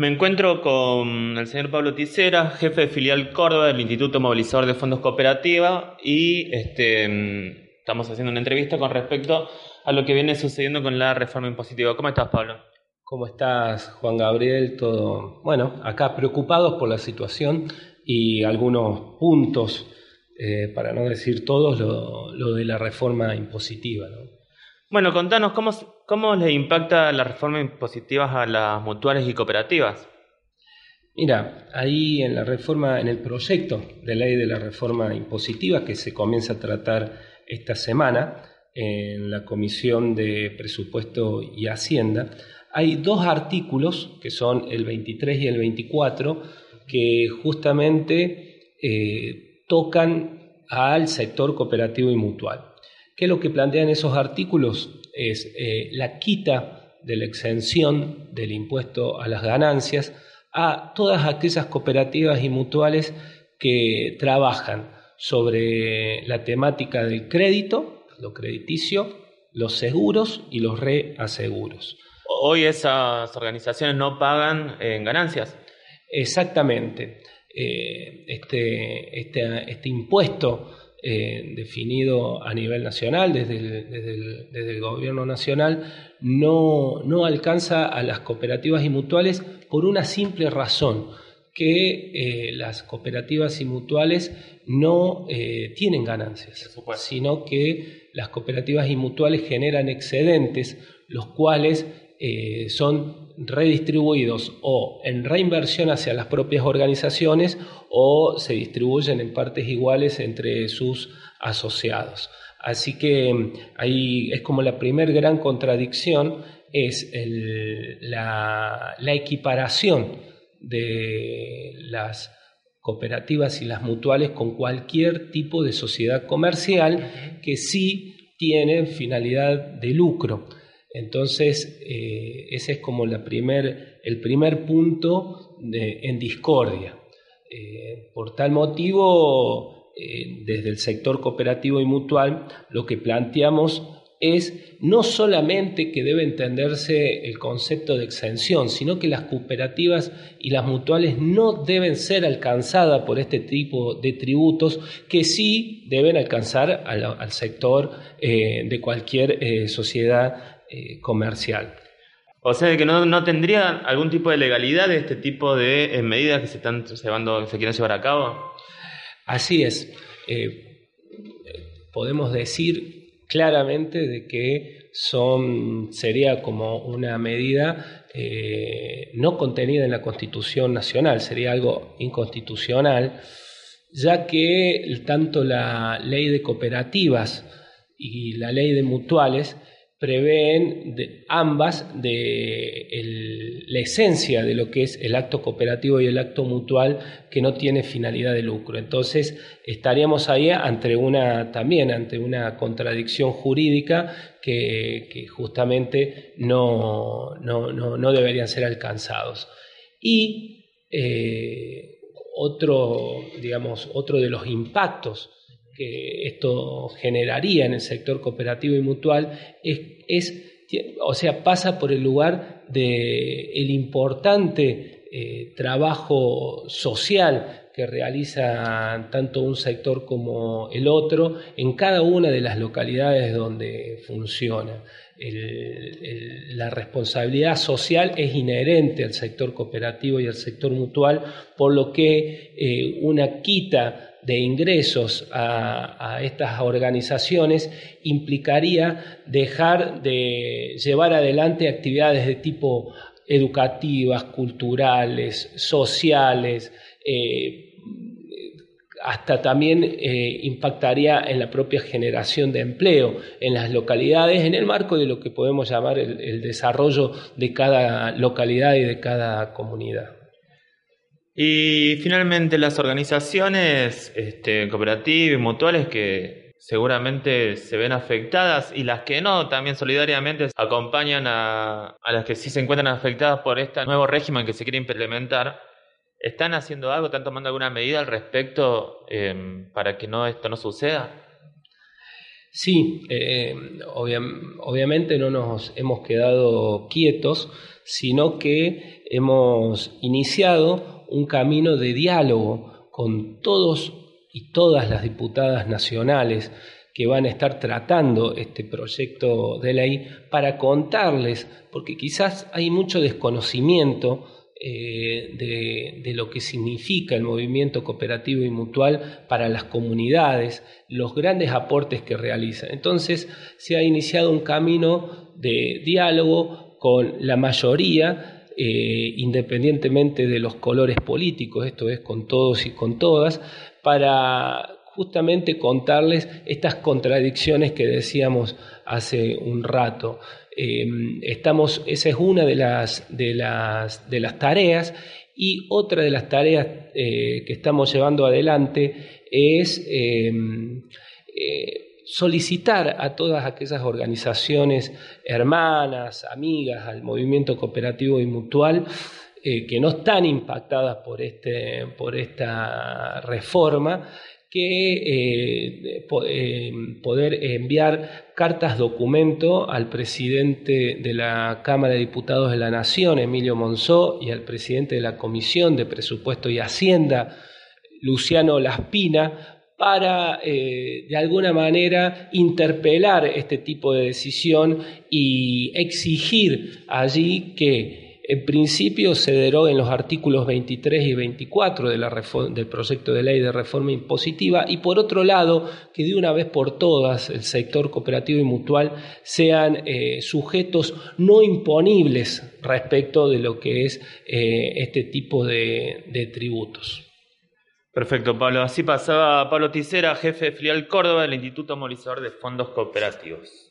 Me encuentro con el señor Pablo Ticera, jefe de filial Córdoba del Instituto Movilizador de Fondos Cooperativa, y este, estamos haciendo una entrevista con respecto a lo que viene sucediendo con la reforma impositiva. ¿Cómo estás, Pablo? ¿Cómo estás, Juan Gabriel? Todo, bueno, acá preocupados por la situación y algunos puntos, eh, para no decir todos, lo, de la reforma impositiva. Bueno, contanos cómo, cómo le impacta la reforma impositiva a las mutuales y cooperativas. Mira, ahí en la reforma, en el proyecto de ley de la reforma impositiva que se comienza a tratar esta semana en la Comisión de Presupuesto y Hacienda, hay dos artículos, que son el 23 y el 24, que justamente eh, tocan al sector cooperativo y mutual. ¿Qué es lo que plantean esos artículos? Es eh, la quita de la exención del impuesto a las ganancias a todas aquellas cooperativas y mutuales que trabajan sobre la temática del crédito, lo crediticio, los seguros y los reaseguros. Hoy esas organizaciones no pagan en ganancias. Exactamente. Eh, este, este, este, impuesto eh, definido a nivel nacional, desde el, gobierno nacional, no, no, alcanza a las cooperativas y mutuales por una simple razón, que eh, las cooperativas y mutuales no tienen ganancias, sino que las cooperativas y mutuales generan excedentes, los cuales eh, son redistribuidos o en reinversión hacia las propias organizaciones o se distribuyen en partes iguales entre sus asociados. Así que mm, ahí es como la primer gran contradicción, es la, equiparación de las cooperativas y las mutuales con cualquier tipo de sociedad comercial que sí tienen finalidad de lucro. Entonces, eh, ese es como el primer punto en discordia. Eh, por tal motivo, eh, desde el sector cooperativo y mutual, lo que planteamos es no solamente que debe entenderse el concepto de exención, sino que las cooperativas y las mutuales no deben ser alcanzadas por este tipo de tributos que sí deben alcanzar al, sector de cualquier sociedad eh, comercial. O sea, que no, tendría algún tipo de legalidad este tipo de eh, medidas que se están llevando, se quieren llevar a cabo. Así es. Eh, podemos decir claramente de que son sería como una medida no contenida en la Constitución Nacional, sería algo inconstitucional, ya que tanto la ley de cooperativas y la ley de mutuales prevén ambas de la esencia de lo que es el acto cooperativo y el acto mutual que no tiene finalidad de lucro. Entonces estaríamos ahí ante una también ante una contradicción jurídica que, justamente no, no, deberían ser alcanzados. Y eh, otro, digamos, otro de los impactos que esto generaría en el sector cooperativo y mutual es, o sea, pasa por el lugar de el importante eh, trabajo social que realiza tanto un sector como el otro en cada una de las localidades donde funciona. la responsabilidad social es inherente al sector cooperativo y al sector mutual, por lo que eh, una quita de ingresos a, estas organizaciones implicaría dejar de llevar adelante actividades de tipo educativas, culturales, sociales, eh, hasta también eh, impactaría en la propia generación de empleo en las localidades, en el marco de lo que podemos llamar el desarrollo de cada localidad y de cada comunidad. Y finalmente las organizaciones este, cooperativas y mutuales que seguramente se ven afectadas y las que no, también solidariamente acompañan a, las que sí se encuentran afectadas por este nuevo régimen que se quiere implementar. ¿Están haciendo algo? ¿Están tomando alguna medida al respecto em, para que no, esto no suceda? Sí, eh, obviamente no nos hemos quedado quietos, sino que hemos iniciado un camino de diálogo con todos y todas las diputadas nacionales que van a estar tratando este proyecto de ley para contarles, porque quizás hay mucho desconocimiento eh, de, lo que significa el movimiento cooperativo y mutual para las comunidades, los grandes aportes que realizan. Entonces se ha iniciado un camino de diálogo con la mayoría, eh, independientemente de los colores políticos, esto es con todos y con todas, para justamente contarles estas contradicciones que decíamos hace un rato. Em, estamos, esa es una de las, de las, de las tareas y otra de las tareas eh, que estamos llevando adelante es em, eh, solicitar a todas aquellas organizaciones hermanas, amigas, al movimiento cooperativo y mutual, eh, que no están impactadas por, este, por esta reforma, que eh, eh, poder enviar cartas documento al presidente de la Cámara de Diputados de la Nación, Emilio Monzó, y al presidente de la Comisión de Presupuesto y Hacienda, Luciano Laspina, para eh, de alguna manera interpelar este tipo de decisión y exigir allí que en principio se deroguen los artículos 23 y 24 de la del proyecto de ley de reforma impositiva y por otro lado que de una vez por todas el sector cooperativo y mutual sean eh, sujetos no imponibles respecto de lo que es eh, este tipo de, de tributos. Perfecto, Pablo. Así pasaba Pablo Ticera, jefe de filial Córdoba del Instituto Movilizador de Fondos Cooperativos.